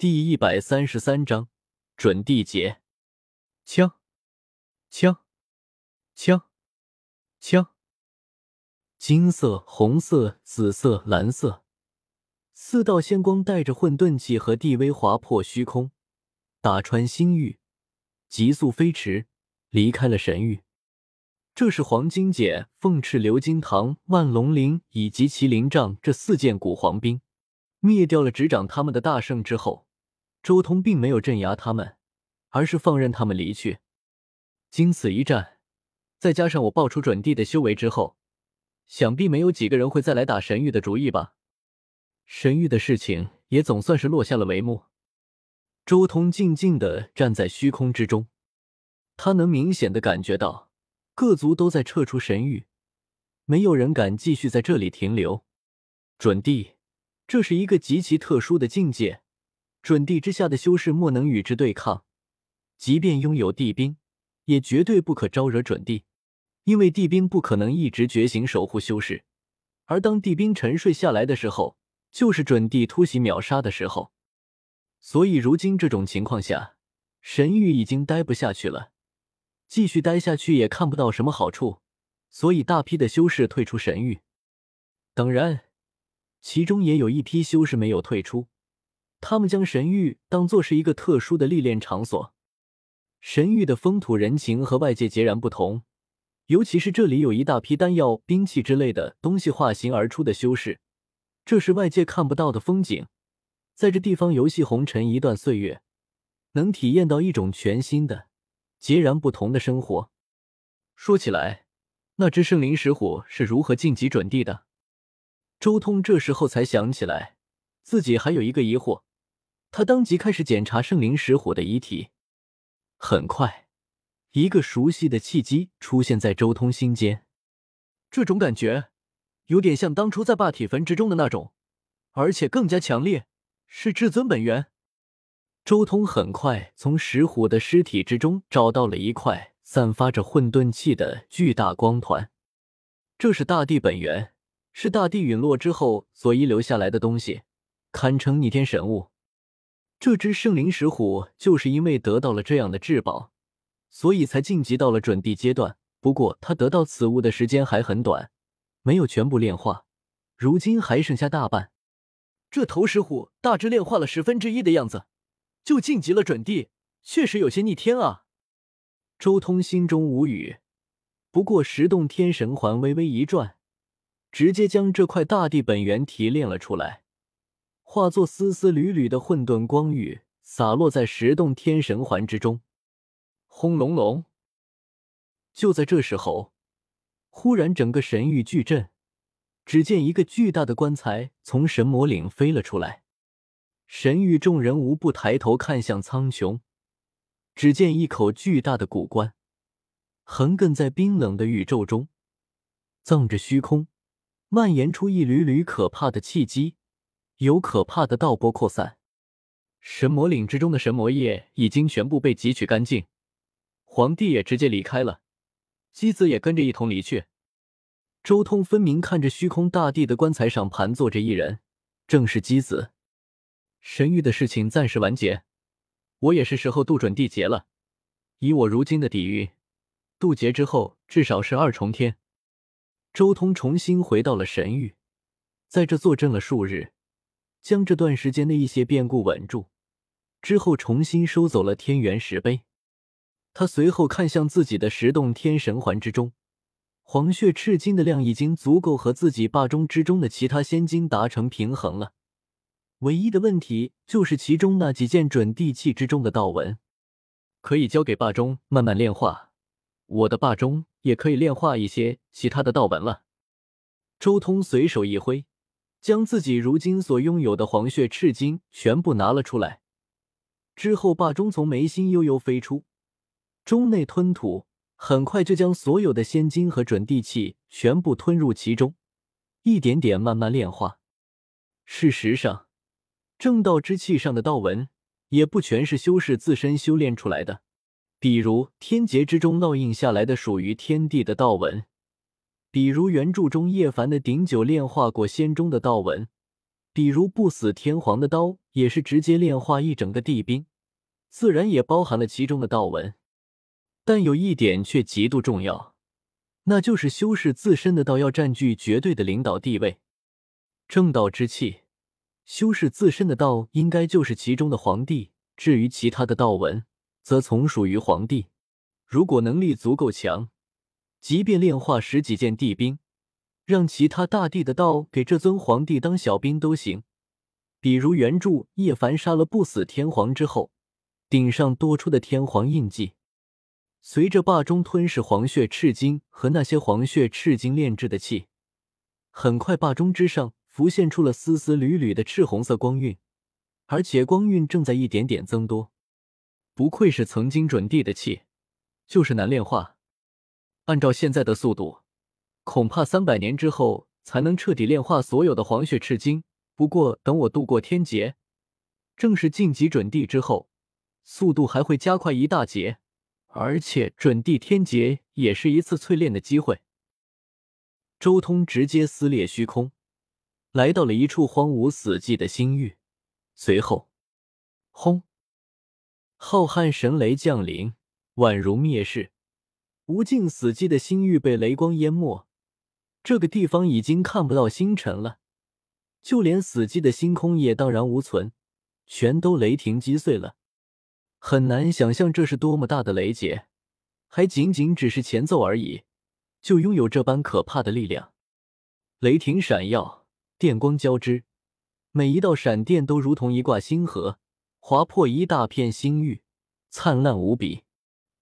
第一百三十三章准地劫。枪，枪，枪，枪！金色、红色、紫色、蓝色，四道仙光带着混沌气和地威划破虚空，打穿星域，急速飞驰，离开了神域。这是黄金锏、凤翅鎏金堂、万龙鳞以及麒麟杖这四件古皇兵。灭掉了执掌他们的大圣之后，周通并没有镇压他们，而是放任他们离去。经此一战，再加上我爆出准帝的修为之后，想必没有几个人会再来打神域的主意吧。神域的事情也总算是落下了帷幕。周通静静的站在虚空之中，他能明显的感觉到。各族都在撤出神域，没有人敢继续在这里停留。准地，这是一个极其特殊的境界，准地之下的修士莫能与之对抗。即便拥有地兵，也绝对不可招惹准地，因为地兵不可能一直觉醒守护修士。而当地兵沉睡下来的时候，就是准地突袭秒杀的时候。所以如今这种情况下，神域已经待不下去了。继续待下去也看不到什么好处，所以大批的修士退出神域。当然，其中也有一批修士没有退出，他们将神域当做是一个特殊的历练场所。神域的风土人情和外界截然不同，尤其是这里有一大批丹药、兵器之类的东西化形而出的修士，这是外界看不到的风景。在这地方游戏红尘一段岁月，能体验到一种全新的。截然不同的生活。说起来，那只圣灵石虎是如何晋级准地的？周通这时候才想起来，自己还有一个疑惑。他当即开始检查圣灵石虎的遗体。很快，一个熟悉的契机出现在周通心间。这种感觉，有点像当初在霸体坟之中的那种，而且更加强烈，是至尊本源。周通很快从石虎的尸体之中找到了一块散发着混沌气的巨大光团，这是大地本源，是大地陨落之后所遗留下来的东西，堪称逆天神物。这只圣灵石虎就是因为得到了这样的至宝，所以才晋级到了准地阶段。不过，他得到此物的时间还很短，没有全部炼化，如今还剩下大半。这头石虎大致炼化了十分之一的样子。就晋级了准地，确实有些逆天啊！周通心中无语，不过十洞天神环微微一转，直接将这块大地本源提炼了出来，化作丝丝缕缕的混沌光域，洒落在十洞天神环之中。轰隆隆！就在这时候，忽然整个神域巨震，只见一个巨大的棺材从神魔岭飞了出来。神域众人无不抬头看向苍穹，只见一口巨大的古棺横亘在冰冷的宇宙中，葬着虚空，蔓延出一缕缕可怕的气机，有可怕的道波扩散。神魔岭之中的神魔液已经全部被汲取干净，皇帝也直接离开了，姬子也跟着一同离去。周通分明看着虚空大地的棺材上盘坐着一人，正是姬子。神域的事情暂时完结，我也是时候渡准地劫了。以我如今的底蕴，渡劫之后至少是二重天。周通重新回到了神域，在这坐镇了数日，将这段时间的一些变故稳住，之后重新收走了天元石碑。他随后看向自己的十洞天神环之中，黄血赤金的量已经足够和自己霸中之中的其他仙金达成平衡了。唯一的问题就是其中那几件准地器之中的道纹，可以交给霸中慢慢炼化。我的霸中也可以炼化一些其他的道纹了。周通随手一挥，将自己如今所拥有的黄血赤金全部拿了出来。之后，霸中从眉心悠悠飞出，中内吞吐，很快就将所有的仙金和准地气全部吞入其中，一点点慢慢炼化。事实上，正道之气上的道纹，也不全是修士自身修炼出来的。比如天劫之中烙印下来的属于天地的道纹，比如原著中叶凡的鼎酒炼化过仙中的道纹，比如不死天皇的刀，也是直接炼化一整个地兵，自然也包含了其中的道纹。但有一点却极度重要，那就是修士自身的道要占据绝对的领导地位。正道之气，修士自身的道应该就是其中的皇帝。至于其他的道纹，则从属于皇帝。如果能力足够强，即便炼化十几件地兵。让其他大帝的道给这尊皇帝当小兵都行，比如原著叶凡杀了不死天皇之后，顶上多出的天皇印记，随着霸中吞噬黄血赤金和那些黄血赤金炼制的气，很快霸中之上浮现出了丝丝缕缕的赤红色光晕，而且光晕正在一点点增多。不愧是曾经准帝的气，就是难炼化。按照现在的速度。恐怕三百年之后才能彻底炼化所有的黄血赤金。不过等我度过天劫，正式晋级准帝之后，速度还会加快一大截。而且准帝天劫也是一次淬炼的机会。周通直接撕裂虚空，来到了一处荒芜死寂的星域。随后，轰！浩瀚神雷降临，宛如灭世，无尽死寂的星域被雷光淹没。这个地方已经看不到星辰了，就连死寂的星空也荡然无存，全都雷霆击碎了。很难想象这是多么大的雷劫，还仅仅只是前奏而已，就拥有这般可怕的力量。雷霆闪耀，电光交织，每一道闪电都如同一挂星河，划破一大片星域，灿烂无比。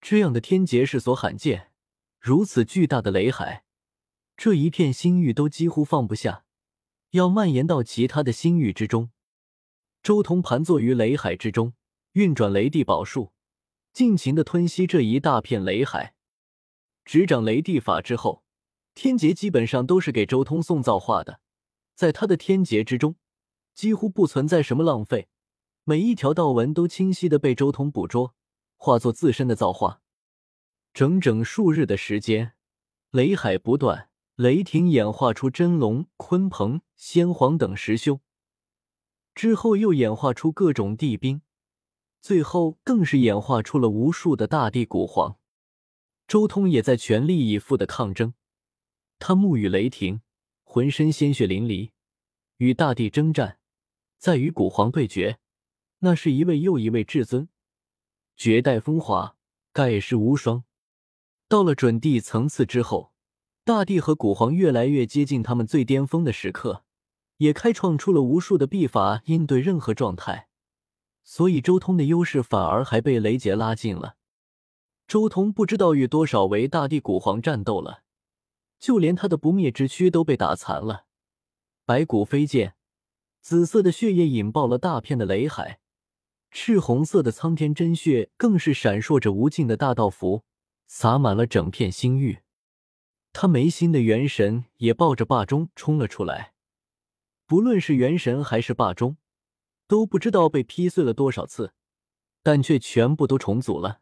这样的天劫世所罕见，如此巨大的雷海。这一片星域都几乎放不下，要蔓延到其他的星域之中。周通盘坐于雷海之中，运转雷帝宝术，尽情的吞吸这一大片雷海。执掌雷帝法之后，天劫基本上都是给周通送造化的。在他的天劫之中，几乎不存在什么浪费，每一条道纹都清晰的被周通捕捉，化作自身的造化。整整数日的时间，雷海不断。雷霆演化出真龙、鲲鹏、仙皇等十凶，之后又演化出各种地兵，最后更是演化出了无数的大地古皇。周通也在全力以赴的抗争，他沐浴雷霆，浑身鲜血淋漓，与大地征战，在与古皇对决，那是一位又一位至尊，绝代风华，盖世无双。到了准帝层次之后。大帝和古皇越来越接近他们最巅峰的时刻，也开创出了无数的秘法应对任何状态，所以周通的优势反而还被雷劫拉近了。周通不知道与多少位大帝古皇战斗了，就连他的不灭之躯都被打残了，白骨飞溅，紫色的血液引爆了大片的雷海，赤红色的苍天真血更是闪烁着无尽的大道符，洒满了整片星域。他眉心的元神也抱着霸中冲了出来，不论是元神还是霸中，都不知道被劈碎了多少次，但却全部都重组了。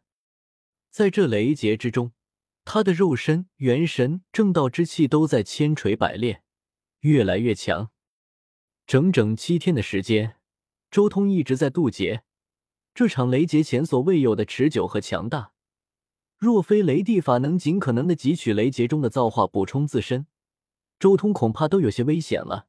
在这雷劫之中，他的肉身、元神、正道之气都在千锤百炼，越来越强。整整七天的时间，周通一直在渡劫，这场雷劫前所未有的持久和强大。若非雷帝法能尽可能的汲取雷劫中的造化补充自身，周通恐怕都有些危险了。